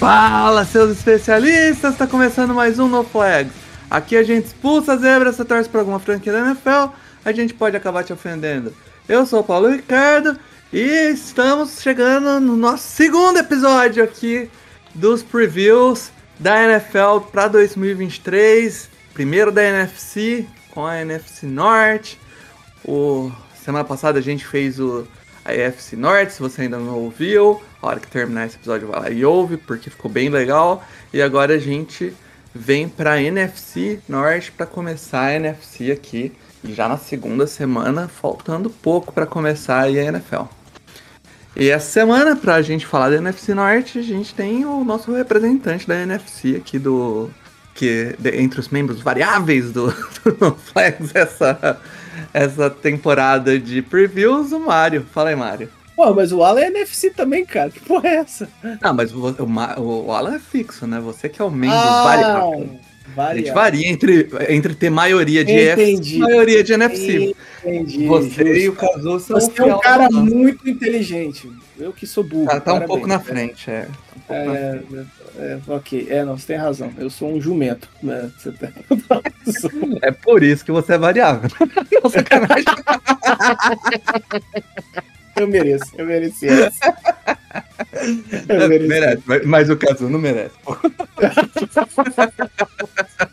Fala, seus especialistas! Tá começando mais um No Flags. Aqui a gente expulsa a zebra, você torce pra alguma franquia da NFL, a gente pode acabar te ofendendo. Eu sou o Paulo Ricardo e estamos chegando no nosso segundo episódio aqui dos previews da NFL para 2023. Primeiro da NFC com a NFC Norte. O semana passada a gente fez o a EFC Norte, se você ainda não ouviu, a hora que terminar esse episódio vai lá e ouve, porque ficou bem legal. E agora a gente vem para NFC Norte para começar a NFC aqui, já na segunda semana, faltando pouco para começar a NFL. E essa semana, para a gente falar da NFC Norte, a gente tem o nosso representante da NFC aqui do. que de- entre os membros variáveis do, do Flags essa, essa temporada de previews, o Mário. Fala aí, Mário. Pô, mas o Alan é NFC também, cara. Que porra é essa? Não, mas o, o, o Alan é fixo, né? Você que é o membro variável. A gente varia entre, entre ter maioria de Entendi. e maioria de NFC. Entendi. Você e o. Cazu são Você é um cara muito inteligente. Eu que sou burro. Tá, tá um pouco na frente, é. Tá um pouco na É, frente. é, ok, é, não, você tem razão. Eu sou um jumento. Né? Você tem razão. É por isso que você é variável. Não, sacanagem. Eu mereço, eu mereci essa. Eu mereci. merece, mas, mas o Cazu não merece. pô.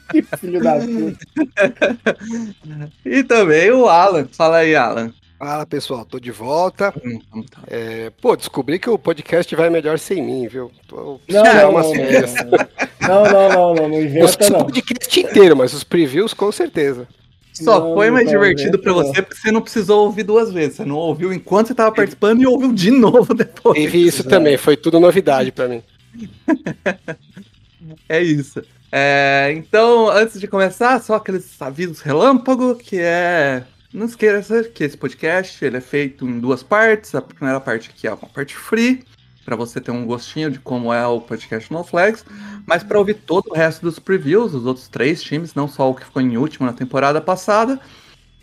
Que filho da puta. E também o Alan. Fala aí, Alan. Fala pessoal, tô de volta. Hum, então tá. É, pô, descobri que o podcast vai melhor sem mim, viu? Tô Não, não, uma não, não, não, não, não, não, não Eu inventa escuto o não. podcast inteiro, mas os previews com certeza. Só Não, foi mais divertido não. você porque você não precisou ouvir duas vezes. Você não ouviu enquanto você tava participando e ouviu de novo depois. Teve isso é. também, foi tudo novidade pra mim. É isso. É, então, antes de começar, só aqueles avisos relâmpago, que é... Não esqueça que esse podcast ele é feito em duas partes. A primeira parte aqui é uma parte free, para você ter um gostinho de como é o podcast No Flags. Mas para ouvir todo o resto dos previews, os outros três times, não só o que ficou em último na temporada passada,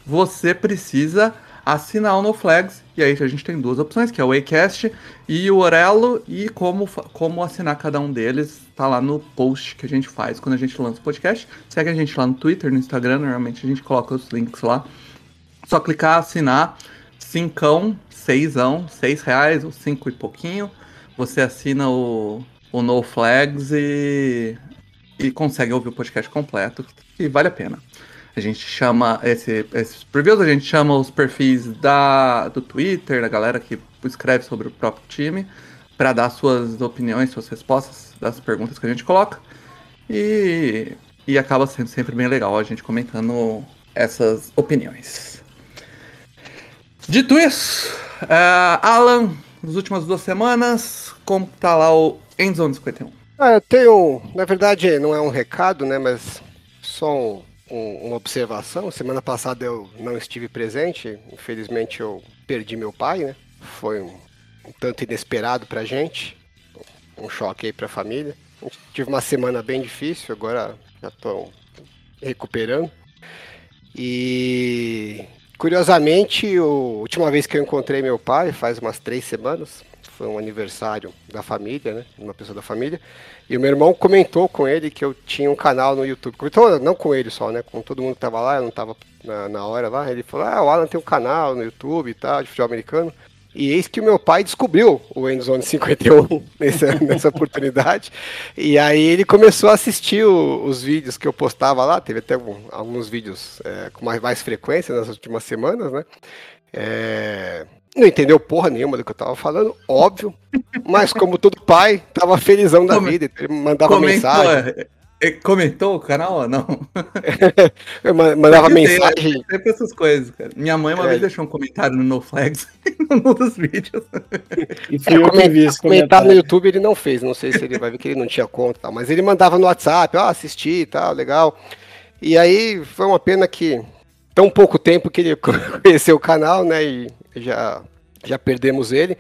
você precisa assinar o No Flags. E aí a gente tem duas opções, que é o Acast e o Orelo. E como, como assinar cada um deles, tá lá no post que a gente faz quando a gente lança o podcast. Segue a gente lá no Twitter, no Instagram, normalmente a gente coloca os links lá. Só clicar, assinar, cincão, seisão, seis reais ou cinco e pouquinho. Você assina o, o No Flags e, e consegue ouvir o podcast completo, que vale a pena. A gente chama esse, esses previews, a gente chama os perfis da, do Twitter, da galera que escreve sobre o próprio time, para dar suas opiniões, suas respostas das perguntas que a gente coloca. E, e acaba sendo sempre bem legal a gente comentando essas opiniões. Dito isso, é, Alan, nas últimas duas semanas, como tá lá o Endzone 51? Ah, eu tenho, na verdade, não é um recado, né, mas só um- um- uma observação. Semana passada eu não estive presente, infelizmente eu perdi meu pai, né? Foi um, um tanto inesperado pra gente, um choque aí pra família. Tive uma semana bem difícil, agora já tô recuperando. E curiosamente, a última vez que eu encontrei meu pai, faz umas três semanas, foi um aniversário da família, né? Uma pessoa da família. E o meu irmão comentou com ele que eu tinha um canal no YouTube. Comentou, não com ele só, né? Com todo mundo que tava lá, eu não tava na, na hora lá. Ele falou: Ah, o Alan tem um canal no YouTube e tal, de futebol americano. E eis que o meu pai descobriu o Endzone 51 nessa, nessa oportunidade. E aí ele começou a assistir o- os vídeos que eu postava lá. Teve até alguns vídeos é, com mais, mais frequência nas últimas semanas, né? É, não entendeu porra nenhuma do que eu tava falando, óbvio. Mas como todo pai, tava felizão da Come- vida. Ele mandava Comentou, mensagem. é, Ele comentou o canal ou não? Eu ma- mandava tem- mensagem. Sempre essas coisas, cara. Minha mãe uma É. vez deixou um comentário no NoFlags num dos vídeos. E fui É, eu que comen- vi esse comentar no comentário. YouTube ele não fez, não sei se ele vai ver que ele não tinha conta, e tal, mas ele mandava no WhatsApp, ó, assisti e tal, legal. E aí foi uma pena que tão pouco tempo que ele conheceu o canal, né, e já, já perdemos ele.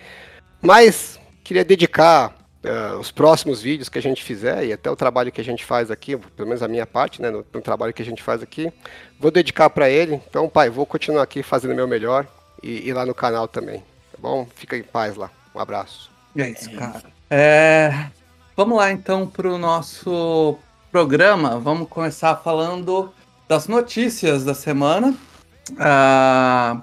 Mas queria dedicar eh, os próximos vídeos que a gente fizer e até o trabalho que a gente faz aqui, pelo menos a minha parte, né, no, no trabalho que a gente faz aqui, vou dedicar para ele. Então, pai, vou continuar aqui fazendo o meu melhor e, e lá no canal também, tá bom? Fica em paz lá. Um abraço. É isso, cara. É, Vamos lá então pro nosso programa. Vamos começar falando das notícias da semana. Ah,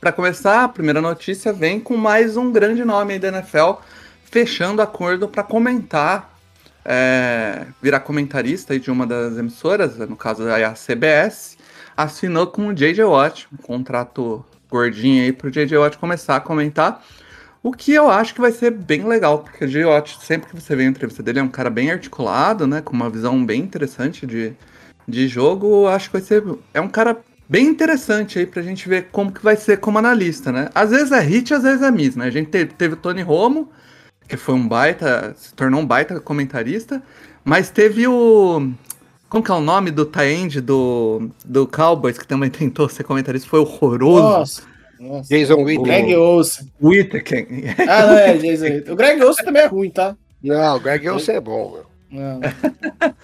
para começar, a primeira notícia vem com mais um grande nome aí da NFL fechando acordo para comentar, é, virar comentarista de uma das emissoras, no caso a CBS, assinou com o J.J. Watt, um contrato gordinho aí pro J.J. Watt começar a comentar. O que eu acho que vai ser bem legal, porque o J.J. Watt, sempre que você vê a entrevista dele, é um cara bem articulado, né? Com uma visão bem interessante de, de jogo. Eu acho que vai ser. É um cara bem interessante aí pra gente ver como que vai ser como analista, né? Às vezes é hit, às vezes é miss, né? A gente teve, teve o Tony Romo, que foi um baita. se tornou um baita comentarista, mas teve o. Como que é o nome do tie-end do, do Cowboys, que também tentou ser comentarista? Foi horroroso. Nossa, nossa. Jason Witten. Greg Olsen. Whittaker. Ah, não é, Jason Witten. O Greg Olsen também é ruim, tá? Não, o Greg Olsen é bom, meu. Não.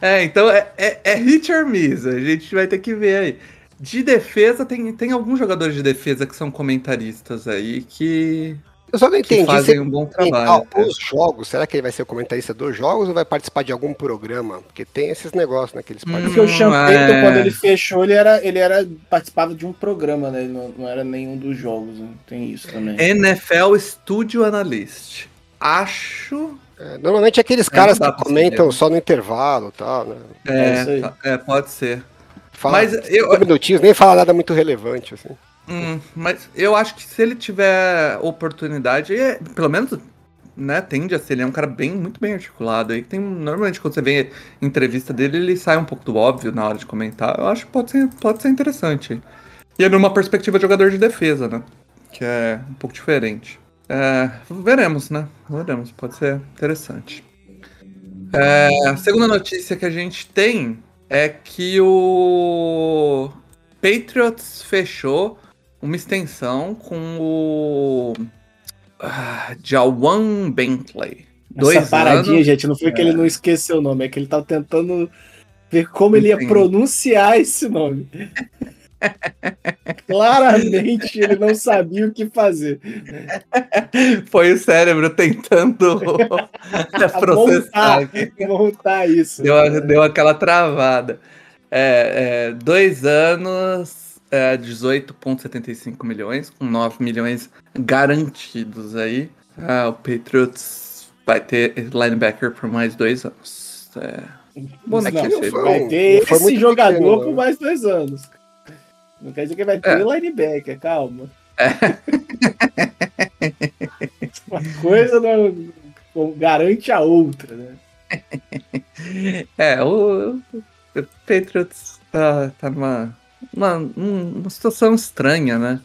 É, então é, é, é hit or miss, a gente vai ter que ver aí. De defesa, tem, tem alguns jogadores de defesa que são comentaristas aí que, Eu só não entendi se fazem ele um bom trabalho. né? os jogos, será que ele vai ser o comentarista dos jogos ou vai participar de algum programa? Porque tem esses negócios, né, que eles Hum. Porque o Payton, é. quando ele fechou, ele era, ele era participava de um programa, né? Ele não, não era nenhum dos jogos, né? Tem isso também. NFL Studio Analyst. Acho. É, normalmente é aqueles caras não dá que comentam saber. só no intervalo e tal, né? É É, tá- é, pode ser. Fala Mas eu- cinco minutinhos, nem fala nada muito relevante, assim. Hum, mas eu acho que se ele tiver oportunidade, é- pelo menos, né, tende a ser, ele é um cara bem, muito bem articulado aí. que Tem, normalmente quando você vê entrevista dele, ele sai um pouco do óbvio na hora de comentar. Eu acho que pode ser, pode ser interessante. E é numa perspectiva de jogador de defesa, né? Que é um pouco diferente. É, veremos, né? Veremos, pode ser interessante. É, a segunda notícia que a gente tem é que o Patriots fechou uma extensão com o ah, Jawan Bentley. Dois Essa paradinha, anos. gente, não foi que ele não esqueceu o nome, é que ele tava tentando ver como ele ia pronunciar esse nome. Claramente ele não sabia o que fazer. Foi o cérebro tentando processar. montar isso. Deu, deu aquela travada. É, é, dois anos, é, 18,75 milhões, com 9 milhões garantidos aí. Ah, o Patriots vai ter linebacker por mais dois anos. É, bom, Não, né, não seja. foi- vai ter não esse jogador pequeno, por não. mais dois anos. Não quer dizer que vai ter linebacker, calma. Uma coisa não, não garante a outra, né? É, o, o Patriots tá, tá numa, uma, uma situação estranha, né?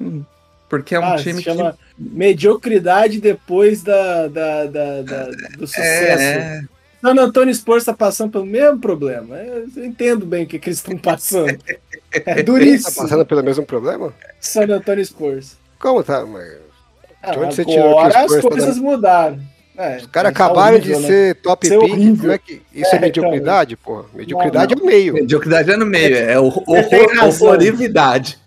Hum, Porque é um Ah, time chama mediocridade depois da, da, da- da- do que. sucesso. É, San Antônio Spurs está passando pelo mesmo problema. Eu entendo bem o que, que eles estão passando. É tá duríssimo. passando pelo mesmo problema? San Antônio Spurs. Como tá? Mas Ah, De onde você tirou que as tá coisas mudaram. É, os caras tá acabaram horrível, de né? ser top Ser pick. Como é que... Isso é, É, mediocridade, porra? Mediocridade Não, é o meio. mediocridade é no meio, é o horror, horrorividade.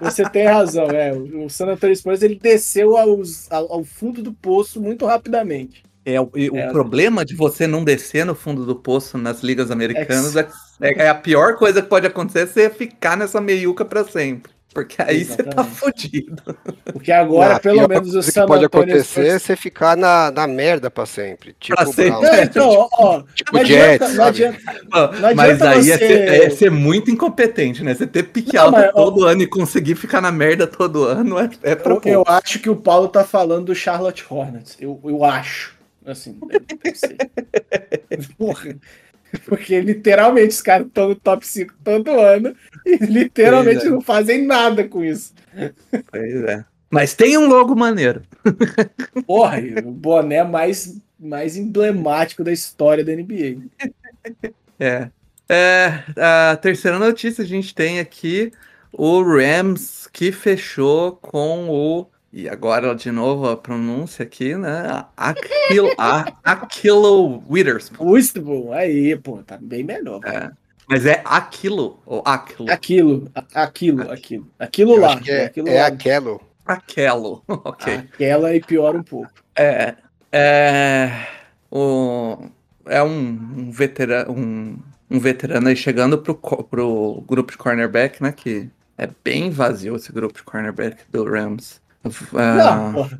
Você tem razão, é. O o San Antonio Spurs ele desceu aos- ao, ao fundo do poço muito rapidamente. É, o, e o É. problema de você não descer no fundo do poço nas ligas americanas é, é- é a pior coisa que pode acontecer é você ficar nessa meiuca pra sempre. Porque aí você tá fudido. Porque agora, Não, pelo menos, o San que pode acontecer é você ficar na, na merda pra sempre. Tipo Pra sempre. Não, então, ó, ó, Tipo não Jets, adianta, não adianta, Mas adianta aí é, ser, é ser muito incompetente, né? Você ter pique Não, alto mas, ó, todo ano e conseguir ficar na merda todo ano é, é pra Eu, eu acho que o Paulo tá falando do Charlotte Hornets. Eu, eu acho. Assim, deve, deve ser. Porra. Porque literalmente os caras estão no top 5 todo ano e literalmente é. não fazem nada com isso. Pois é. Mas tem um logo maneiro. Porra, o boné mais, mais emblemático da história da NBA. É. É, a terceira notícia a gente tem aqui o Rams que fechou com o. E agora de novo a pronúncia aqui, né? Aquilo, a, Aquilo Witherspoon. Witherspoon, aí, pô, tá bem melhor. É. Mas é aquilo ou aquilo? Aquilo, a- aquilo, aquilo. Aquilo Eu lá. é, aquilo é lá. aquelo. Aquelo. Ok. Aquela e piora um pouco. É. É. O, é um, um veterano. Um, um veterano aí chegando pro, pro grupo de cornerback, né? Que é bem vazio esse grupo de cornerback do Rams. Ah, Não.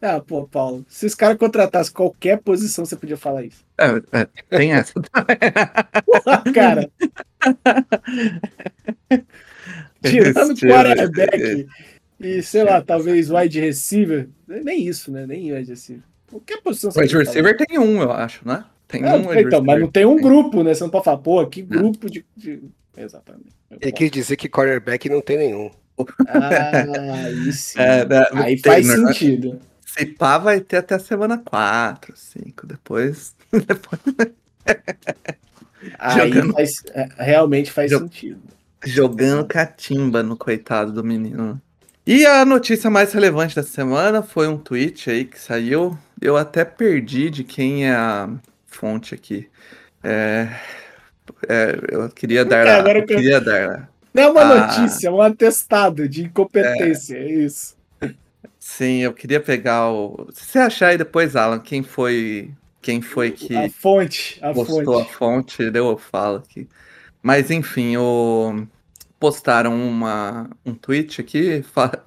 Ah, pô, Paulo, se os caras contratassem qualquer posição, você podia falar isso. é, é, tem essa. Porra, cara. Tirando Esse- é, quarterback e, sei lá, talvez wide receiver. Nem isso, né? Nem wide receiver. Qualquer posição Wide falar. receiver tem um, eu acho, né? Tem É, um então, mas não tem um grupo, né? Você não pode falar, pô, que grupo de. de- Exatamente. Ele quis dizer que cornerback não tem nenhum. Ah, aí sim. É, né, aí faz né? sentido. Se pá, vai ter até a semana 4, 5. Depois. depois Aí Jogando. faz, é, realmente faz Jo- sentido. jogando catimba no coitado do menino. E a notícia mais relevante da semana foi um tweet aí que saiu. Eu até perdi de quem é a fonte aqui. É, é, eu queria dar. Agora eu queria dar. Não é uma Ah. notícia, é um atestado de incompetência. É, isso. Sim, eu queria pegar o. Se você achar aí depois, Alan, quem foi. Quem foi que. A fonte, a postou a fonte. fonte, deu eu falo aqui. Mas enfim, o... postaram uma, um tweet aqui fa-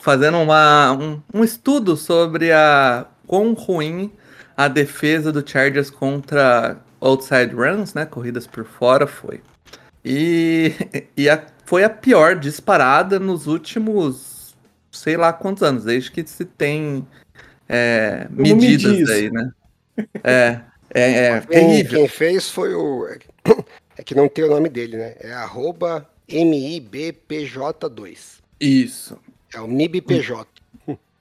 fazendo uma, um, um estudo sobre a quão ruim a defesa do Chargers contra outside runs, né? Corridas por fora foi. E, e a- foi a pior disparada nos últimos sei lá quantos anos, desde que se tem é, medidas isso? aí, né? É, é, é Quem, terrível. quem fez foi o. É que não tem o nome dele, né? É arroba MIBPJ2. Isso, É o MIBPJ.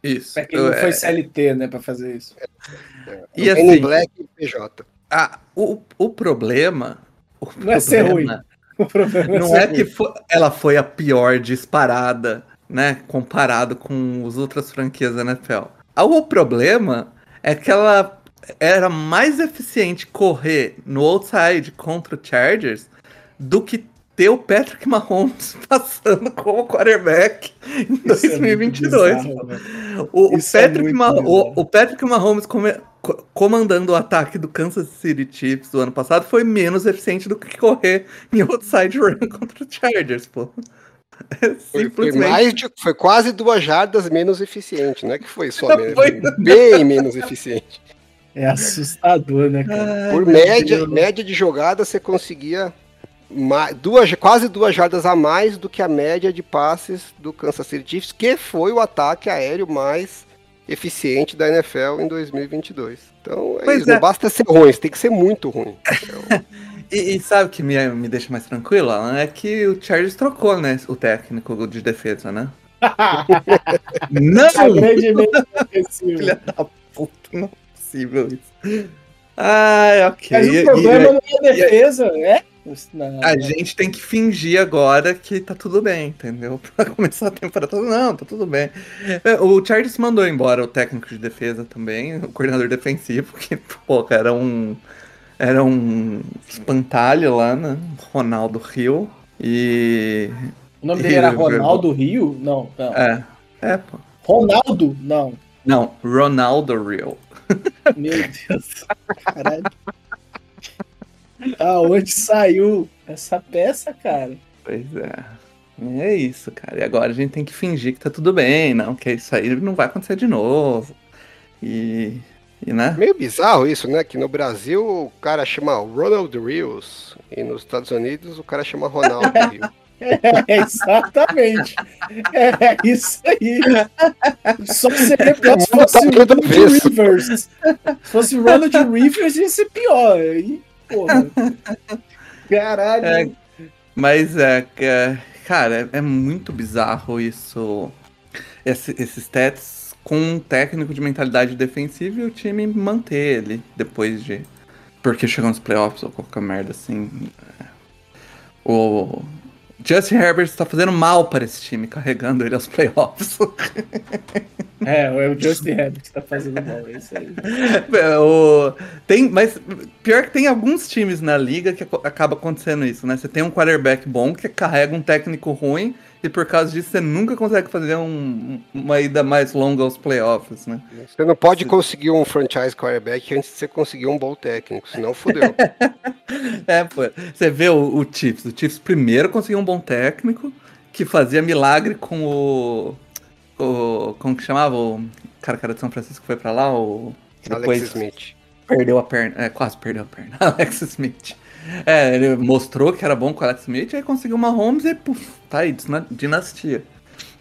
isso. É que não É, foi CLT, né, pra fazer isso. e É o assim, Black PJ. a- o, o problema. o Não é ser problema O problema Não ser é que fo- ela foi a pior disparada, né? Comparado com as outras franquias da NFL. Ah, O problema é que ela era mais eficiente correr no outside contra o Chargers do que ter o Patrick Mahomes passando como quarterback em Isso é muito 2022. bizarro, velho. O, o é Patrick Ma- bizarro. o, o Patrick Mahomes come- co- comandando o ataque do Kansas City Chiefs do ano passado foi menos eficiente do que correr em outside run contra o Chargers, pô. É Foi, foi Simplesmente. mais de, foi quase duas jardas menos eficiente, não é que foi só menos, foi. bem menos eficiente. É assustador, né, cara? Ai, Por média, Deus. média de jogada, você conseguia duas, quase duas jardas a mais do que a média de passes do Kansas City Chiefs, que foi o ataque aéreo mais eficiente da NFL em 2022. Então, é Pois isso, é. não basta ser ruim, tem que ser muito ruim. E, e sabe o que me, me deixa mais tranquilo, Alan? É que o Chargers trocou, né? O técnico de defesa, né? Não! Filha da puta, não é possível isso. Ai, ok. Mas E- o e- problema não é a defesa, é? Não, A gente tem que fingir agora que tá tudo bem, entendeu? Pra começar a temporada. Não, tá tudo bem. É, O Chargers mandou embora o técnico de defesa também, o coordenador defensivo, que, pô, era um. Era um espantalho lá, né? Ronaldo Rio. E. O nome dele era Ronaldo Rio? Não, não. É. É, pô. Ronaldo? Não. Não, Ronaldo Rio. Meu Deus. Caralho. Aonde saiu essa peça, cara? Pois é. É isso, cara. E agora a gente tem que fingir que tá tudo bem, não, que isso aí não vai acontecer de novo. E. E, né? Meio bizarro isso, né? Que no Brasil o cara chama Ronald Rios e nos Estados Unidos o cara chama Ronaldo Rios. É, exatamente. É isso aí. Só seria pior se mundo fosse tá o tudo Ronald. Rivers. Se fosse o Ronald Rivers, ia ser pior. Porra. Caralho. É, mas é, é, cara, é, é muito bizarro isso. Esse, esses stats com um técnico de mentalidade defensiva e o time manter ele depois de. Porque chegou nos playoffs ou qualquer merda assim. É. O Justin Herbert está fazendo mal para esse time, carregando ele aos playoffs. É, é o Justin Herbert que está fazendo mal, é isso aí. É, o, tem, mas pior que tem alguns times na liga que acaba acontecendo isso, né? Você tem um quarterback bom que carrega um técnico ruim e por causa disso você nunca consegue fazer um, uma ida mais longa aos playoffs, né? Você não pode conseguir um franchise quarterback antes de você conseguir um bom técnico, senão fodeu. é, pô. Você vê o, o Chiefs. O Chiefs primeiro conseguiu um bom técnico que fazia milagre com o. o como que chamava? O cara que era de São Francisco que foi pra lá? O. Alex Smith. Perdeu a perna. É, quase perdeu a perna. Alex Smith. É, ele mostrou que era bom com o Alex Smith, aí conseguiu uma Holmes e puf, tá aí, dinastia.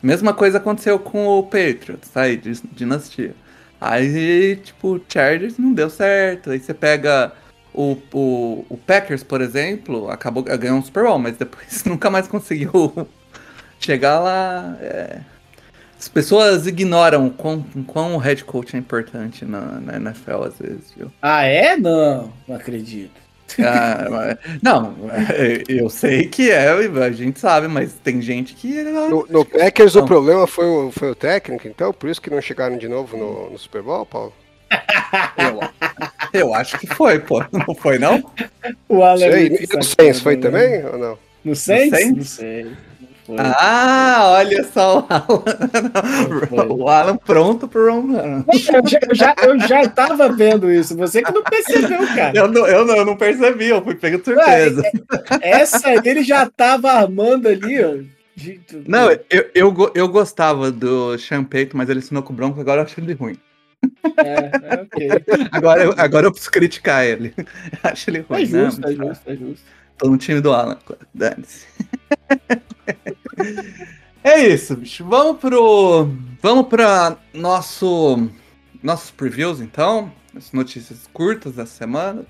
Mesma coisa aconteceu com o Patriots, tá aí, dinastia. Aí, tipo, Chargers não deu certo. Aí você pega o, o, o Packers, por exemplo, acabou ganhando um Super Bowl, mas depois nunca mais conseguiu chegar lá. É... As pessoas ignoram o quão, quão o head coach é importante na, na NFL às vezes, viu? Ah, é? Não, não acredito. Ah, não, eu sei que é, a gente sabe, mas tem gente que. No, no Packers não. o problema foi o, foi o técnico, então, por isso que não chegaram de novo no, no Super Bowl, Paulo? Eu, eu acho que foi, pô. Não foi, não? O Alan. Sei, e no Saints foi também ou não? No Saints? Não sei. Ah, olha só o Alan. o Alan pronto pro Roman. Eu já, eu, já, eu já tava vendo isso. Você que não percebeu, cara. Eu não, eu não, eu não percebi, eu fui pego de surpresa. Ué, essa ele já tava armando ali, ó. Não, eu, eu, eu gostava do Champeito, mas ele ensinou com o Bronco, agora eu acho ele ruim. É, é ok. Agora, eu, agora eu preciso criticar ele. Acho ele ruim. É justo, não, é justo, é justo. Tô no time do Alan, dane-se. é isso, bicho. Vamos pro. Vamos para nosso. Nossos previews, então. As notícias curtas da semana.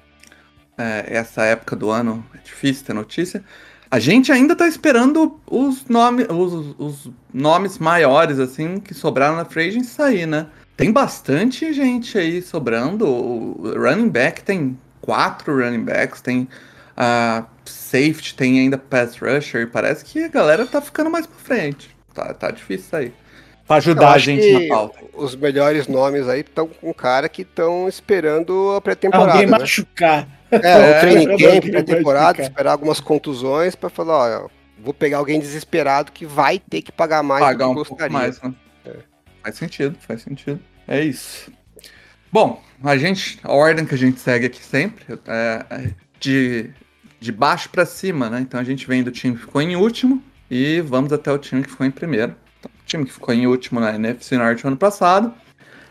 É, essa época do ano é difícil ter notícia. A gente ainda tá esperando os, nome, os, os nomes maiores, assim, que sobraram na free sair, né? Tem bastante gente aí sobrando. O running back tem quatro running backs, tem a safety, tem ainda pass rusher. Parece que a galera tá ficando mais pra frente. Tá, tá difícil aí. Pra ajudar a gente na pauta. Os melhores nomes aí estão com cara que estão esperando a pré-temporada. Alguém né? machucar. É, o training camp, pré-temporada, esperar algumas contusões para falar, ó, vou pegar alguém desesperado que vai ter que pagar mais pagar do que um gostaria. mais, né? é. Faz sentido, faz sentido. É isso. Bom, a gente, a ordem que a gente segue aqui sempre é, é de de baixo para cima, né? Então a gente vem do time que ficou em último e vamos até o time que ficou em primeiro. Então, o time que ficou em último na NFC Norte ano passado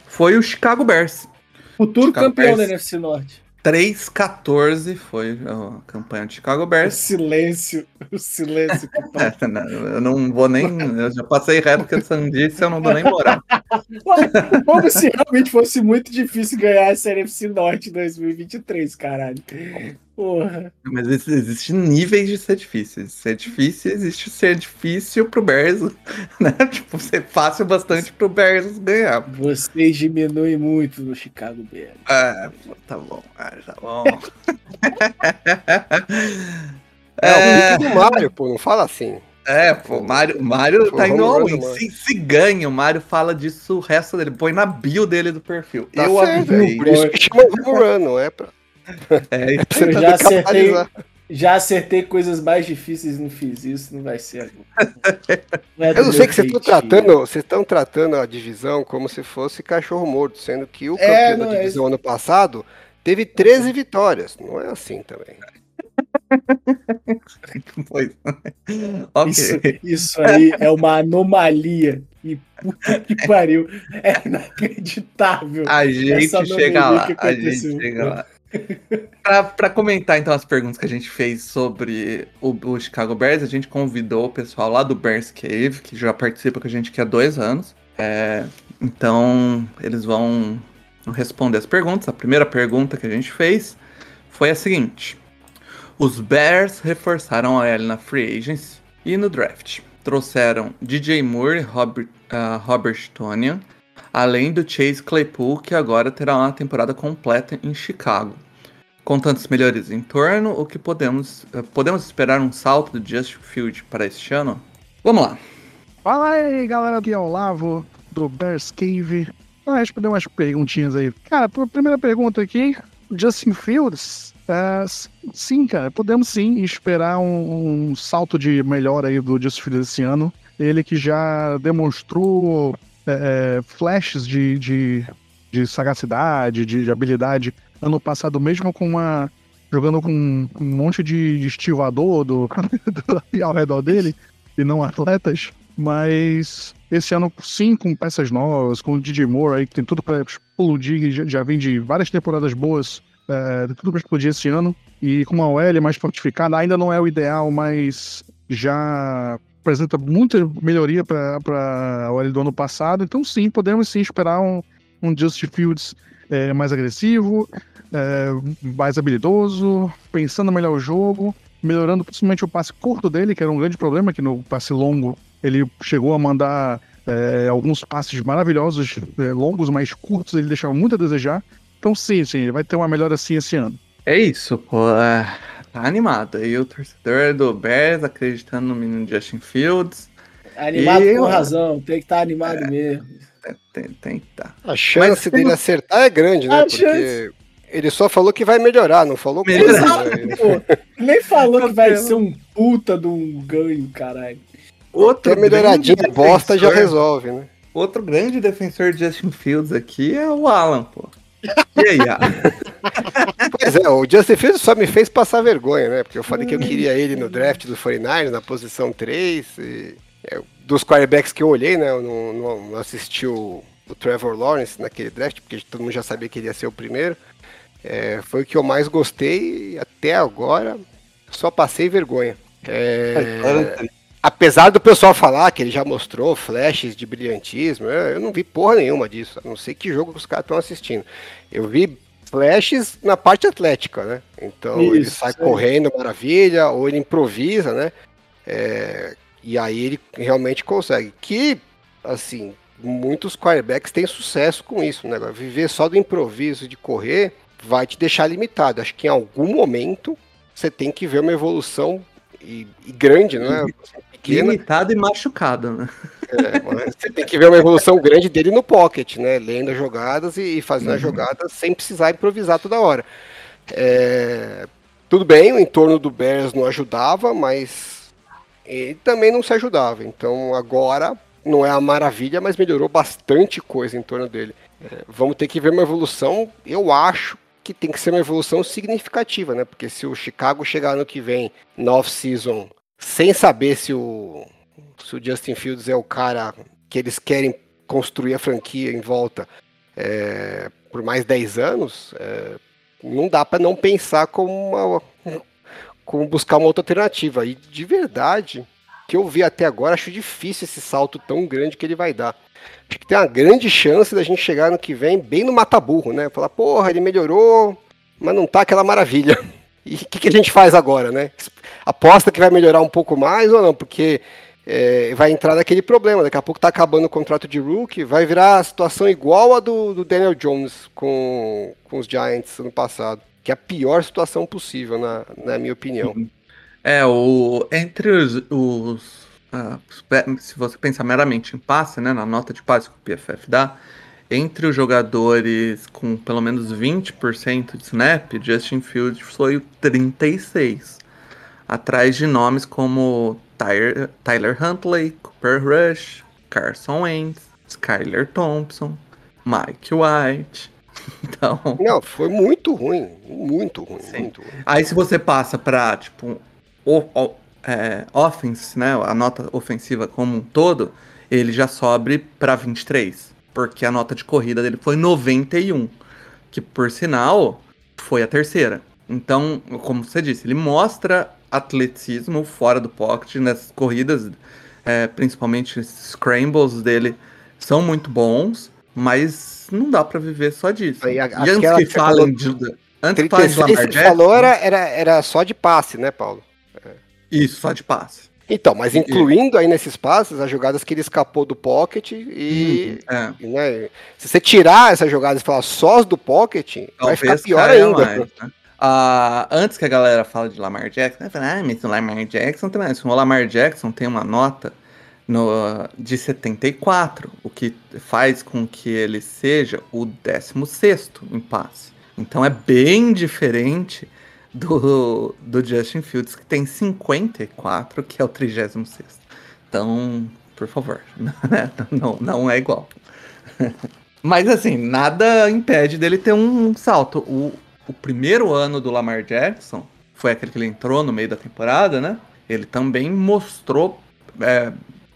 foi o Chicago Bears. Futuro Chicago campeão Bears. da NFC Norte. 3-14 foi a campanha de Chicago Bears. O silêncio, o silêncio. é, não, eu não vou nem. Eu já passei reto que a Sandice, eu não dou nem moral. Como se realmente fosse muito difícil ganhar essa NFC Norte 2023, caralho. Porra. Mas existem níveis de ser difícil. Ser difícil, existe ser difícil pro Bears, né? Tipo, ser fácil bastante pro Bears ganhar. Vocês diminuem muito no Chicago Bears. Ah, tá bom, ah, tá bom. é, é o do Mário, pô, não fala assim. É, pô, o Mário, Mário tá indo all in. Se, se ganha, o Mário fala disso o resto dele. Põe na bio dele do perfil. Tá eu avisei. Por isso que chama Run, não é pra. É, é eu já acertei, já acertei coisas mais difíceis, não fiz isso, não vai ser. Não é eu não sei que vocês estão tratando, vocês estão tratando a divisão como se fosse cachorro morto, sendo que o é, campeão da é divisão é... ano passado teve 13 vitórias. Não é assim também. pois. okay. isso, isso aí é uma anomalia. E puta que pariu. É inacreditável. A gente chega lá. A gente chega lá para comentar então as perguntas que a gente fez sobre o, o, Chicago Bears, a gente convidou o pessoal lá do Bears Cave, que já participa com a gente aqui há dois anos. É, então, eles vão responder as perguntas. A primeira pergunta que a gente fez foi a seguinte: os Bears reforçaram a L na free agency e no draft. Trouxeram DJ Moore e Robert, uh, Robert Tonian, além do Chase Claypool, que agora terá uma temporada completa em Chicago. Com tantas melhorias em torno, o que podemos, uh, podemos esperar um salto do Just Field para este ano? Vamos lá. Fala aí, galera, aqui é o Lavo do Bears Cave. Ah, responder umas perguntinhas aí. Cara, a primeira pergunta aqui, Justin Fields. É, sim, cara, podemos sim esperar um, um, salto de melhora aí do Justin Fields esse ano. Ele que já demonstrou é, é, flashes de, de, de sagacidade, de, de, habilidade ano passado, mesmo com uma. jogando com um monte de, de estivador do, do, ao redor dele e não atletas. Mas esse ano, sim, com peças novas, com o DJ Moore aí, que tem tudo para explodir, já, já vem de várias temporadas boas, é, tudo para explodir esse ano. E com uma OL mais fortificada, ainda não é o ideal, mas já apresenta muita melhoria para a OL do ano passado. Então, sim, podemos sim esperar um, um Just Fields é, mais agressivo, é, mais habilidoso, pensando melhor o jogo, melhorando principalmente o passe curto dele, que era um grande problema, que no passe longo ele chegou a mandar é, alguns passes maravilhosos, é, longos, mas curtos, ele deixava muito a desejar. Então, sim, sim, vai ter uma melhora assim esse ano. É isso, pô. É, tá animado. E o torcedor do Bears acreditando no menino Justin Fields. Animado e, com razão, tem que estar tá animado é, mesmo. Tem, tem, que estar. Tá. A chance Mas, dele acertar é grande, né? Porque chance... ele só falou que vai melhorar, não falou melhorar. Pô, nem falou que vai ser um puta de um ganho, caralho. Outro Até melhoradinha bosta já resolve, né? Outro grande defensor de Justin Fields aqui é o Alan, pô. E aí, Alan? pois é, o Justin Fields só me fez passar vergonha, né? Porque eu falei que eu queria ele no draft do 49 na posição 3. E, é, dos quarterbacks que eu olhei, né? Eu não, não, não assisti o, o, Trevor Lawrence naquele draft, porque todo mundo já sabia que ele ia ser o primeiro. É, foi o que eu mais gostei e até agora só passei vergonha. É, apesar do pessoal falar que ele já mostrou flashes de brilhantismo, eu não vi porra nenhuma disso. A não sei que jogo que os caras estão assistindo. Eu vi flashes na parte atlética, né? Então Isso, ele sai correndo, maravilha, ou ele improvisa, né? É, e aí ele realmente consegue. Que, assim, muitos quarterbacks têm sucesso com isso, né? Viver só do improviso de correr vai te deixar limitado. Acho que em algum momento você tem que ver uma evolução e, e grande, não é? Pequena. Limitado e machucado, né? É, você tem que ver uma evolução grande dele no pocket, né? Lendo as jogadas e, fazendo uhum. as jogadas sem precisar improvisar toda hora. É, tudo bem, o entorno do Bears não ajudava, mas ele também não se ajudava. Então agora não é a maravilha, mas melhorou bastante coisa em torno dele. É, vamos ter que ver uma evolução, eu acho que tem que ser uma evolução significativa, né? Porque se o Chicago chegar no que vem, no off-season, sem saber se o, se o Justin Fields é o cara que eles querem construir a franquia em volta é, por mais 10 anos, é, não dá para não pensar como, uma, como buscar uma outra alternativa. E de verdade, que eu vi até agora, acho difícil esse salto tão grande que ele vai dar. Acho que tem uma grande chance da gente chegar no que vem bem no mata-burro, né? Falar, porra, ele melhorou, mas não tá aquela maravilha. E o que, que, a gente faz agora, né? Aposta que vai melhorar um pouco mais ou não? Porque é, vai entrar naquele problema. Daqui a pouco tá acabando o contrato de rookie, vai virar a situação igual a do, do Daniel Jones com, com os Giants ano passado. Que é a pior situação possível, na, na minha opinião. É, o, entre os. os uh, se você pensar meramente em passe, né? Na nota de passe que o PFF dá entre os jogadores com pelo menos 20% de snap, Justin Fields foi o 36, atrás de nomes como Tyler, Tyler Huntley, Cooper Rush, Carson Wentz, Skyler Thompson, Mike White. Então, não, foi muito ruim, muito ruim, muito ruim. Aí se você passa para tipo o, o é, offense, né, a nota ofensiva como um todo, ele já sobe para 23 porque a nota de corrida dele foi 91, que por sinal foi a terceira. Então, como você disse, ele mostra atleticismo fora do pocket nas corridas, é, principalmente scrambles dele são muito bons, mas não dá para viver só disso. Antes que, que falem de, Antes 36 falar de Lamar Jackson, falou era, era, era só de passe, né, Paulo? Isso, só de passe. Então, mas incluindo aí nesses passes as jogadas que ele escapou do pocket e, É, e, né, se você tirar essas jogadas e falar só as do pocket, vai ficar talvez pior ainda. mais, né? Ah, antes que a galera fale de Lamar Jackson, falar, ah, mas o Lamar Jackson também. O Lamar Jackson tem uma nota no, de 74, o que faz com que ele seja o 16 em passe. Então é bem diferente do, do Justin Fields, que tem 54, que é o 36. Então, por favor, né? não, não é igual. Mas assim, nada impede dele ter um salto. O, o primeiro ano do Lamar Jackson foi aquele que ele entrou no meio da temporada, né? Ele também mostrou. é,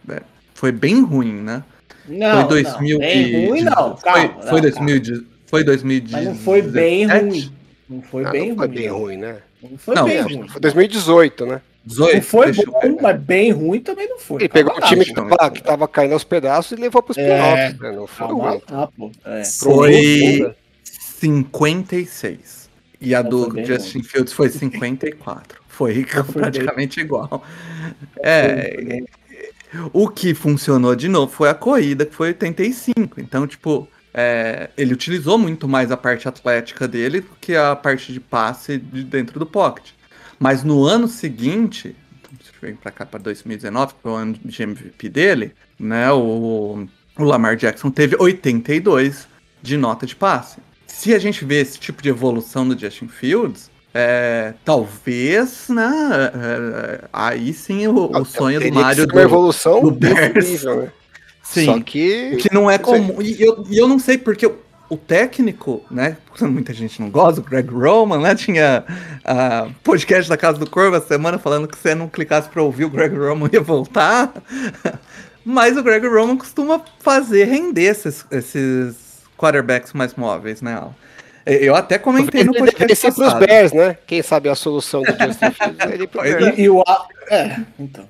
é, foi bem ruim, né? Não, foi 2000 não, bem ruim não, Foi, calma. foi, não, 2000, foi 2017. Mas não foi bem ruim. Não foi Ah, bem não foi ruim. bem não. ruim, né? Não foi Não, bem é, ruim. Foi 2018, né? 18, Não foi bom, mas bem ruim também não foi. Ele pegou um time que tava, que tava caindo aos pedaços e levou pros É, playoffs, né? Não foi Calma ruim. lá, pô. É. Foi 56. E a do Justin Fields foi 54. Foi praticamente igual. É, o que funcionou de novo foi a corrida, que foi 85. Então, tipo, é, ele utilizou muito mais a parte atlética dele do que a parte de passe de dentro do pocket. Mas no ano seguinte, se vem pra cá para 2019, que foi o ano de MVP dele, né? O, o Lamar Jackson teve 82 de nota de passe. Se a gente vê esse tipo de evolução do Justin Fields, é, talvez, né? é, aí sim o, o sonho do Mario ser uma do, evolução do nível, né? Sim. Só que Que não é comum. E eu, e eu não sei porque o, técnico, né? Muita gente não gosta, o Greg Roman, né? Tinha ah, podcast da Casa do Corvo essa semana falando que se você não clicasse pra ouvir, o Greg Roman ia voltar. Mas o Greg Roman costuma fazer render esses, esses quarterbacks mais móveis, né? Al? Eu até comentei no podcast pros passado. Bears, né? Quem sabe a solução do Justin Fields. E, e o. A- É, então.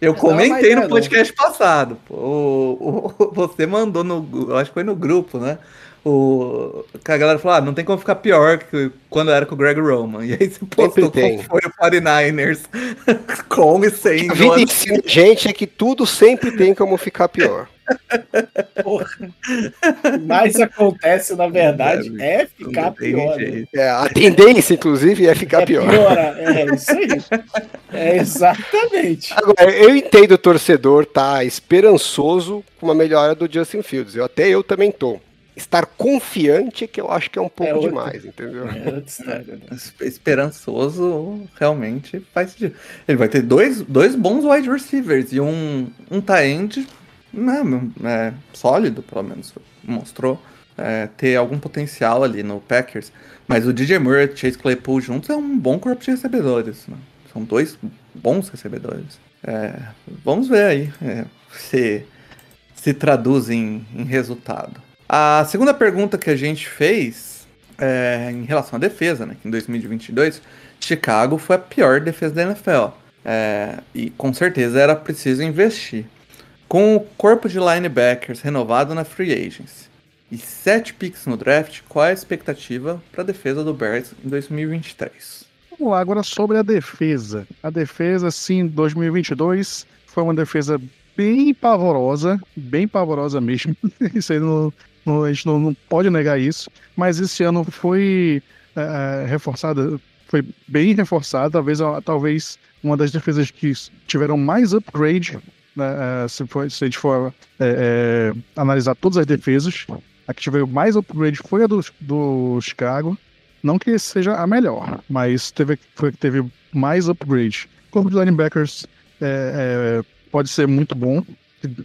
Eu comentei no é, podcast passado. pô. O, o- você mandou no. Acho que foi no grupo, né? O, que a galera falou: ah, não tem como ficar pior que quando era com o Greg Roman. E aí você postou como foi o 49ers com e sem. A vida ensina a gente é que tudo sempre tem como ficar pior. Porra. Mais acontece, na verdade, é ficar Não tem pior. né? É, a tendência, inclusive, é ficar É pior. piorar. É isso aí. É exatamente. Agora, eu entendo o torcedor tá esperançoso com uma melhora do Justin Fields. Eu, até eu também tô. Estar confiante que eu acho que é um pouco outra. demais, entendeu? É história, né? Es- Esperançoso realmente faz sentido. Ele vai ter dois, dois bons wide receivers e um, um tight né, é, sólido, pelo menos. Mostrou é, ter algum potencial ali no Packers. Mas o DJ Moore e o Chase Claypool juntos é um bom corpo de recebedores. né? São dois bons recebedores. É, vamos ver aí é, se se traduz em, em resultado. A segunda pergunta que a gente fez é, em relação à defesa, né? Em 2022, Chicago foi a pior defesa da NFL. É, e com certeza era preciso investir. Com o corpo de linebackers renovado na free agency e sete picks no draft, qual é a expectativa para a defesa do Bears em 2023? Vamos lá, agora sobre a defesa. A defesa, sim, 2022 foi uma defesa bem pavorosa, bem pavorosa mesmo. Isso aí não, a gente não, não pode negar isso. Mas esse ano foi eh, reforçada, foi bem reforçada, talvez, talvez uma das defesas que tiveram mais upgrade, né, eh, se, for- se a gente for eh, eh, analisar todas as defesas. A que teve mais upgrade foi a do, do Chicago. Não que seja a melhor, mas teve, foi que teve mais upgrade. O corpo de linebackers é, é, pode ser muito bom.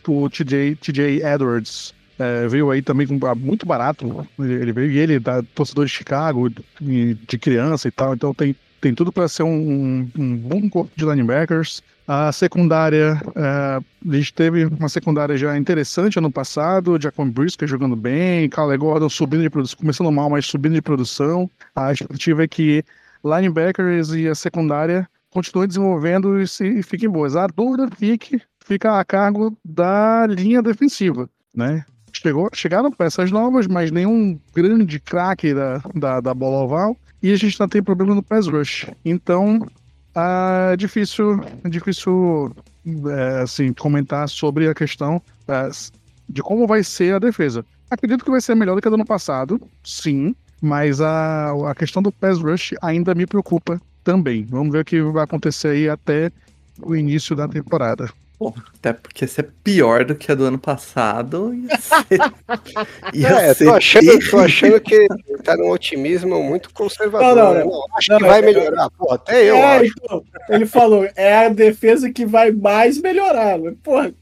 O TJ, TJ Edwards é, veio aí também com, ah, muito barato. Ele, veio e ele da torcedor de Chicago, de, de criança e tal. Então tem, tem tudo para ser um, um bom corpo de linebackers. A secundária, é, a gente teve uma secundária já interessante ano passado, Jacob Brisker jogando bem, Kyle Gordon subindo de produção, começando mal, mas subindo de produção. A expectativa é que linebackers e a secundária continuem desenvolvendo e, se, fiquem boas. A dúvida fique, fica a cargo da linha defensiva, né? Chegou, chegaram peças novas, mas nenhum grande craque da, da, da bola oval. E a gente não tem problema no pass rush. Então, ah, é difícil, difícil é, assim, comentar sobre a questão é, de como vai ser a defesa. Acredito que vai ser melhor do que a do ano passado, sim, mas a, a questão do pass rush ainda me preocupa também. Vamos ver o que vai acontecer aí até o início da temporada. Bom, até porque se é pior do que a do ano passado, ia ser. ia é, ser tô, achando, tô achando que tá num otimismo muito conservador. Não, não, né? não acho não, que vai é, melhorar. Pô, até eu é, acho. Então, ele falou, é a defesa que vai mais melhorar. Porra,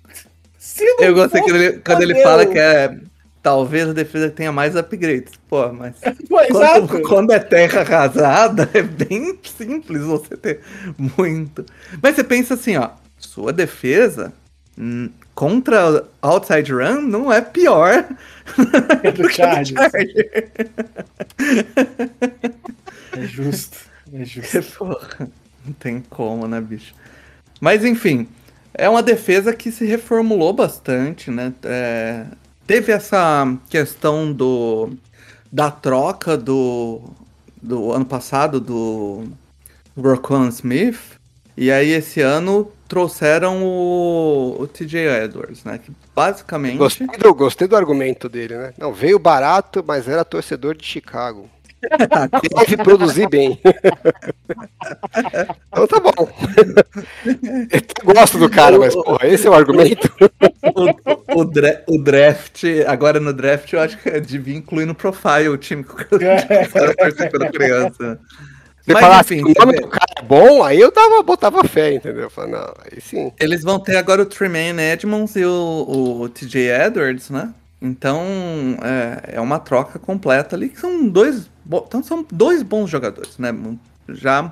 eu gostei quando ele, quando ele fala que é talvez a defesa tenha mais upgrades. Pô, mas quando, quando, é terra arrasada, é bem simples você ter muito. Mas você pensa assim, ó, sua defesa hum, contra outside run não é pior é do Chargers. é justo, é justo. Porra, não tem como, né, bicho? Mas enfim, é uma defesa que se reformulou bastante, né? É, teve essa questão do da troca do, do ano passado do Roquan Smith. E aí esse ano trouxeram o, o TJ Edwards, né? Que basicamente. Gostei do, gostei do argumento dele, né? Não, veio barato, mas era torcedor de Chicago. Deve produzir bem. então tá bom. Eu gosto do cara, mas porra, esse é o argumento. O, o, dra o, draft, agora no draft, eu acho que devia incluir no profile o time que o cara pela criança. Você Mas, falasse enfim, o nome do cara é bom, aí eu tava, botava fé, entendeu? Falei, não, aí sim. Eles vão ter agora o Tremaine Edmonds e o, o TJ Edwards, né? Então é, é uma troca completa ali, que são dois, então, são dois bons jogadores, né? Já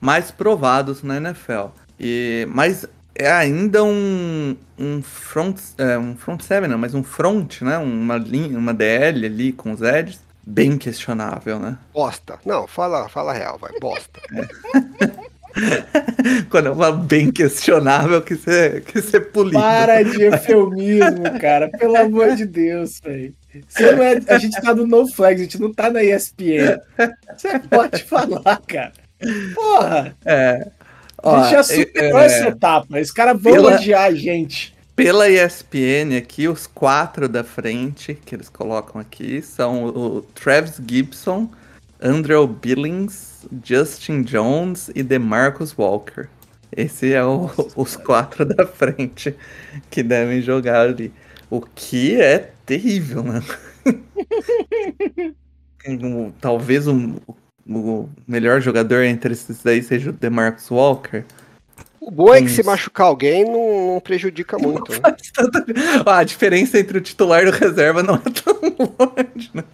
mais provados na NFL. E, mas é ainda um, um front, é, um front seven, não, mas um front, né? Uma linha, uma DL ali com os edges, bem questionável, né? Bosta. Não, fala, fala real, vai, bosta. É. Quando é uma bem questionável que você, que você polida. Para de eufemismo, cara. Pelo amor de Deus, velho. É, a gente tá no No Flags, a gente não tá na ESPN. Você pode falar, cara. Porra! É. Ó, a gente já superou é, essa etapa. Os caras vão pela, odiar a gente. Pela ESPN aqui, os quatro da frente que eles colocam aqui são o Travis Gibson, Andrew Billings, Justin Jones e DeMarcus Walker. Esse é o, os quatro da frente que devem jogar ali. O que é terrível, né? Talvez o, o melhor jogador entre esses aí seja o DeMarcus Walker. O bom é que se machucar alguém não, não prejudica muito. Né? Tanta... Ah, a diferença entre o titular e o reserva não é tão longe, né?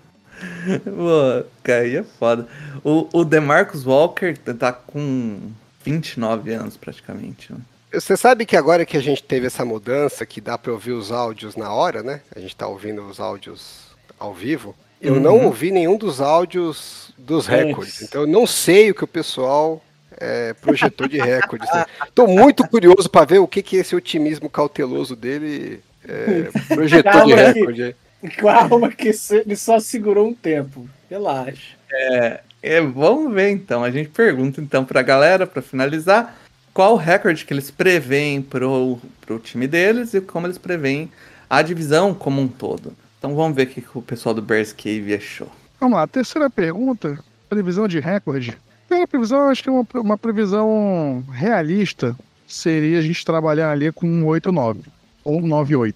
Pô, aí é foda. O, o DeMarcus Walker tá com 29 anos praticamente. Né? Você sabe que agora que a gente teve essa mudança, que dá para ouvir os áudios na hora, né? A gente tá ouvindo os áudios ao vivo. Eu uhum. não ouvi nenhum dos áudios dos recordes. Então eu não sei o que o pessoal é, projetou de recordes. Né? Tô muito curioso para ver o que, que esse otimismo cauteloso dele é, projetou de recorde. Calma que ele só segurou um tempo. Relaxa. É, é, vamos ver então. A gente pergunta então para a galera, para finalizar, qual o recorde que eles preveem pro, pro time deles e como eles preveem a divisão como um todo. Então vamos ver o que o pessoal do Bears Cave achou. Vamos lá, terceira pergunta, previsão de recorde. Pela previsão, acho que uma, uma previsão realista seria a gente trabalhar ali com um 8-9 ou 9-8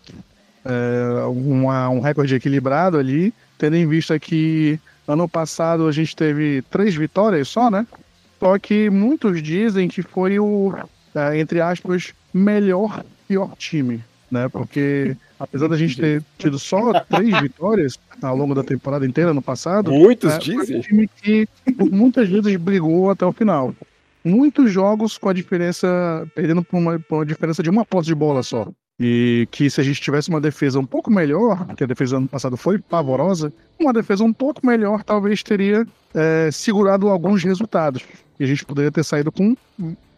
é, uma, um recorde equilibrado ali, tendo em vista que ano passado a gente teve três vitórias só, né? Só que muitos dizem que foi o, é, entre aspas, melhor pior time, né? Porque apesar da gente ter tido só três vitórias ao longo da temporada inteira no passado, muitos é, dizem. Foi um time que muitas vezes brigou até o final. Muitos jogos com a diferença, perdendo por uma, por uma diferença de uma posse de bola só. E que se a gente tivesse uma defesa um pouco melhor, que a defesa do ano passado foi pavorosa, uma defesa um pouco melhor talvez teria é, segurado alguns resultados. E a gente poderia ter saído com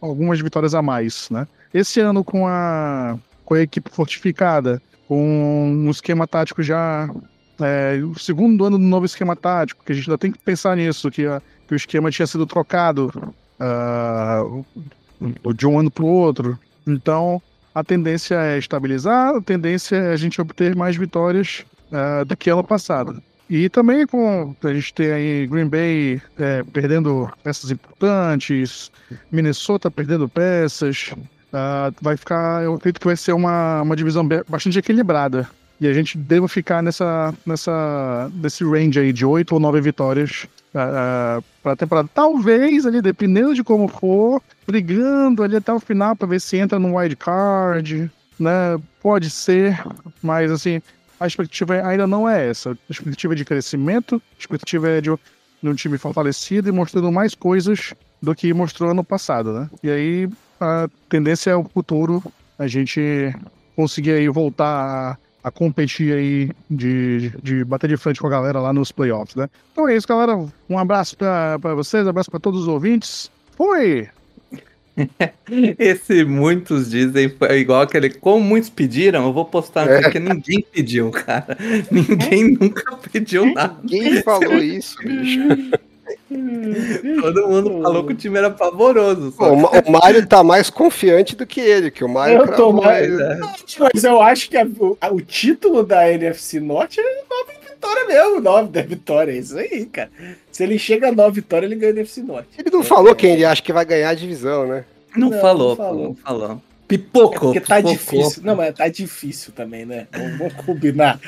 algumas vitórias a mais, né? Esse ano com a com a equipe fortificada, com um esquema tático já. É, o segundo ano do novo esquema tático, que a gente ainda tem que pensar nisso, que, que o esquema tinha sido trocado uh, de um ano para o outro. Então, a tendência é estabilizar, a tendência é a gente obter mais vitórias uh, do que ano passado. E também com a gente ter aí Green Bay é, perdendo peças importantes, Minnesota perdendo peças, uh, vai ficar, eu acredito que vai ser uma, uma divisão bastante equilibrada. E a gente deve ficar nessa, nessa, nesse range aí de 8 ou 9 vitórias uh, uh, para a temporada. Talvez ali, dependendo de como for, brigando ali até o final para ver se entra no wild card, né? Pode ser, mas assim, a expectativa ainda não é essa. A expectativa é de crescimento, a expectativa é de, de um time fortalecido e mostrando mais coisas do que mostrou ano passado, né? E aí a tendência é o futuro a gente conseguir aí voltar a, a competir aí de, de, bater de frente com a galera lá nos playoffs, né? Então é isso, galera. Um abraço para vocês, um abraço para todos os ouvintes. Fui! Esse muitos dizem foi igual aquele. Como muitos pediram, eu vou postar é. porque ninguém pediu, cara. Ninguém nunca pediu nada. Ninguém falou isso, bicho. Todo mundo falou que o time era pavoroso. Pô, o Mário tá mais confiante do que ele, que o Mário. Eu tô mais. É. Mas eu acho que a, o, a, o, título da NFC Norte é nove vitória mesmo. Nove da vitória, é isso aí, cara. Se ele chega a nove vitórias, ele ganha a NFC Norte. Ele não é, falou quem ele acha que vai ganhar a divisão, né? Não, não falou, não falou. Não falou. Pipocou. É porque tá pipocou. difícil. Não, mas tá difícil também, né? Vamos, vamos combinar.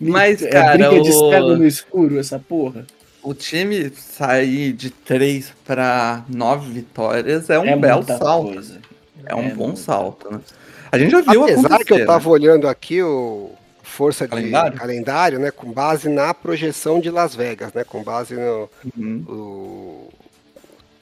Mas, é, cara. Briga o... de cego no escuro, essa porra. O time sair de 3 para 9 vitórias é um é belo salto. Coisa. É um é bom muito... salto, né? A gente já viu Apesar que eu tava né? olhando aqui o força calendário? de calendário, né? Com base na projeção de Las Vegas, né? Com base no uhum. o,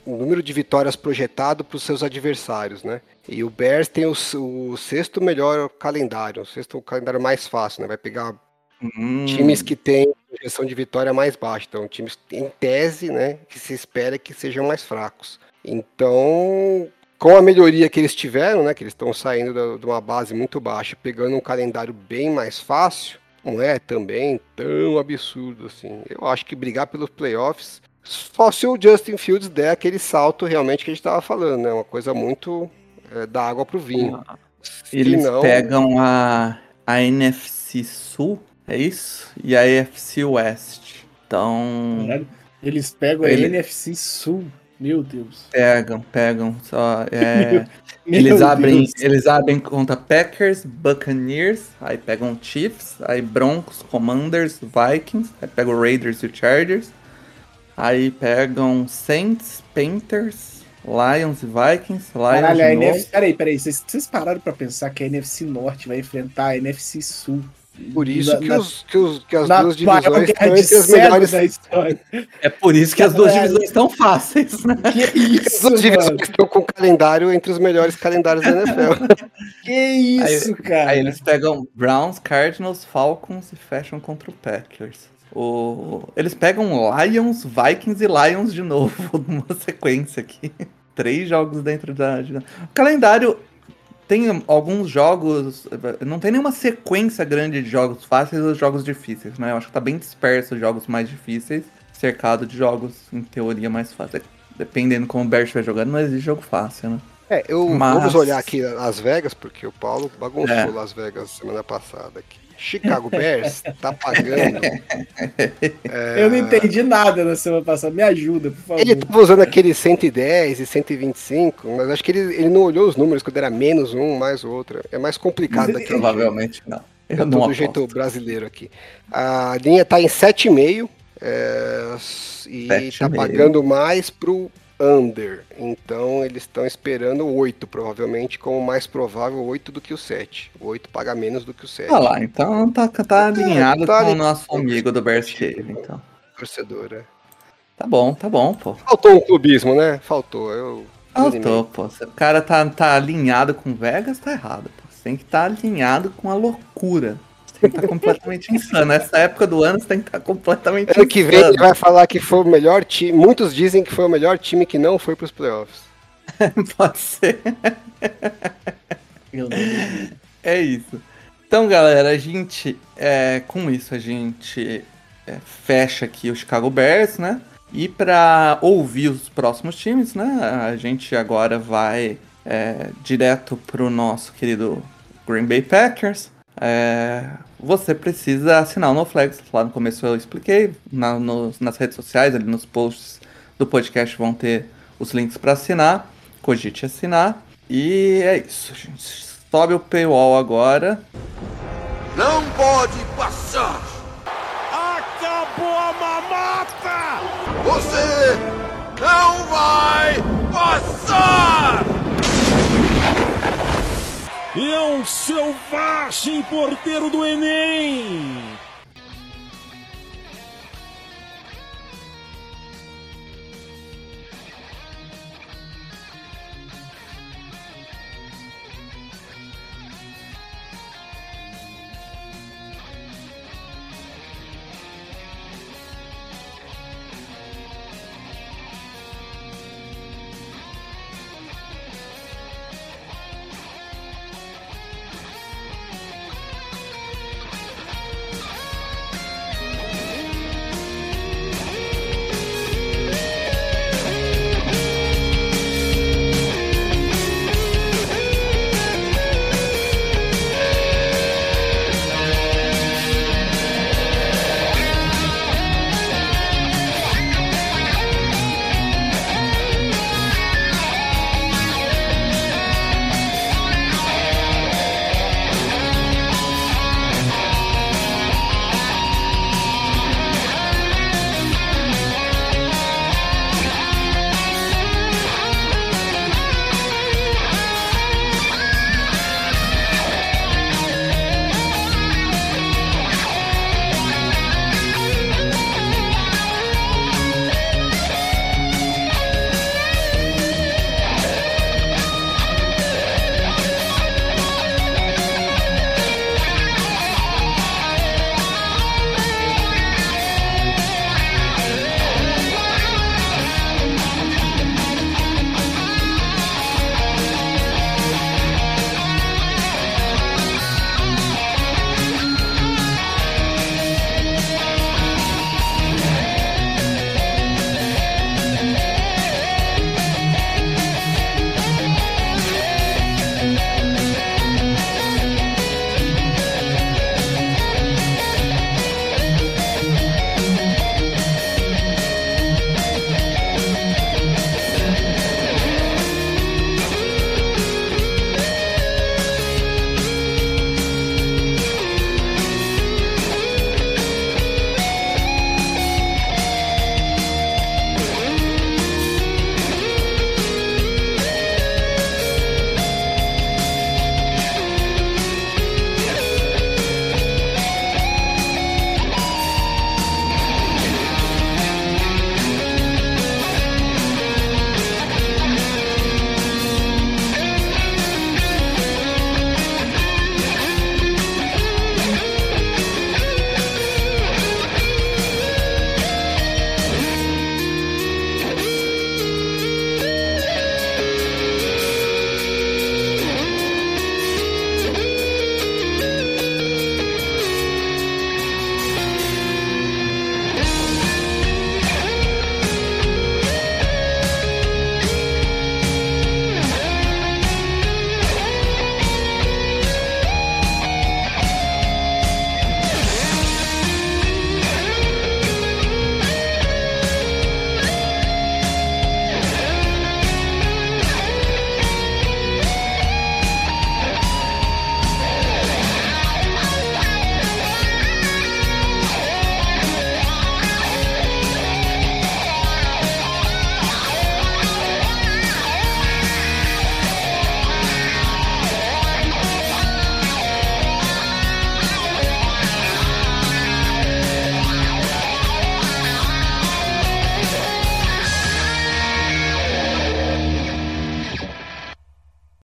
o número de vitórias projetado para os seus adversários, né? E o Bears tem o, o, sexto melhor calendário, o sexto calendário mais fácil, né? Vai pegar hum. times que têm projeção de vitória mais baixa, então times em tese, né? Que se espera que sejam mais fracos. Então, com a melhoria que eles tiveram, né? Que eles estão saindo de uma base muito baixa, pegando um calendário bem mais fácil, não é também tão absurdo assim. Eu acho que brigar pelos playoffs só se o Justin Fields der aquele salto realmente que a gente estava falando, né? Uma coisa muito é, da água pro vinho. Eles não... pegam a, a NFC Sul, é isso? E a AFC West. Então. Eles pegam Ele... a NFC Sul. Meu Deus. Pegam, pegam. Só, é, Meu eles, abrem, eles abrem conta Packers, Buccaneers, aí pegam Chiefs, aí Broncos, Commanders, Vikings, aí pegam Raiders e Chargers. Aí pegam Saints, Panthers, Lions e Vikings. Lions Caralho, a NFC. Peraí, peraí. Vocês, vocês pararam pra pensar que a NFC Norte vai enfrentar a NFC Sul. Por isso na, que, os, que, os, que as duas divisões estão entre as melhores da história. É por isso que as duas divisões estão fáceis, né? Que isso, as duas divisões estão com o calendário entre os melhores calendários da NFL. que isso, aí, cara. Aí eles pegam Browns, Cardinals, Falcons e fecham contra o Packers. O... Eles pegam Lions, Vikings e Lions de novo, numa sequência aqui. Três jogos dentro da. O calendário tem alguns jogos. Não tem nenhuma sequência grande de jogos fáceis ou jogos difíceis, né? Eu acho que tá bem disperso os jogos mais difíceis, cercado de jogos, em teoria, mais fáceis. Dependendo como o Bears estiver jogando, não existe jogo fácil, né? É, eu, Mas... vamos olhar aqui Las Vegas, porque o Paulo bagunçou é. Las Vegas semana passada aqui. Chicago Bears tá pagando. é... Eu não entendi nada na semana passada, me ajuda, por favor. Ele tava usando aquele 110 e 125, mas acho que ele, ele não olhou os números quando era menos um, mais outro. É mais complicado daqui. Provavelmente não. Eu, tô do jeito brasileiro aqui. A linha tá em 7,5 é, e 7 tá pagando mais pro under. Então eles estão esperando o 8, provavelmente, como mais provável 8 do que o 7. O 8 paga menos do que o 7. Ah lá, então tá, tá alinhado é, tá com o nosso amigo do Bears Cave, então. Torcedor, é. Tá bom, tá bom, pô. Faltou um clubismo, né? Faltou. Eu Faltou, pô. Se o cara tá, tá alinhado com Vegas, tá errado, pô. Você tem que estar tá alinhado com a loucura tem que estar tá completamente insano. Nessa época do ano você tem que estar tá completamente ano insano. que vem ele vai falar que foi o melhor time. Muitos dizem que foi o melhor time que não foi para os playoffs. Pode ser. É isso. Então, galera, a gente, é, com isso, a gente é, fecha aqui o Chicago Bears, né? E para ouvir os próximos times, né? A gente agora vai é, direto pro nosso querido Green Bay Packers. É, você precisa assinar o NoFlex. Lá no começo eu expliquei. Na, nos, nas redes sociais, ali nos posts do podcast vão ter os links para assinar. Cogite assinar. E é isso, gente. Sobe o paywall agora. Não pode passar! Acabou a mamata! Você não vai passar! É um selvagem porteiro do Enem!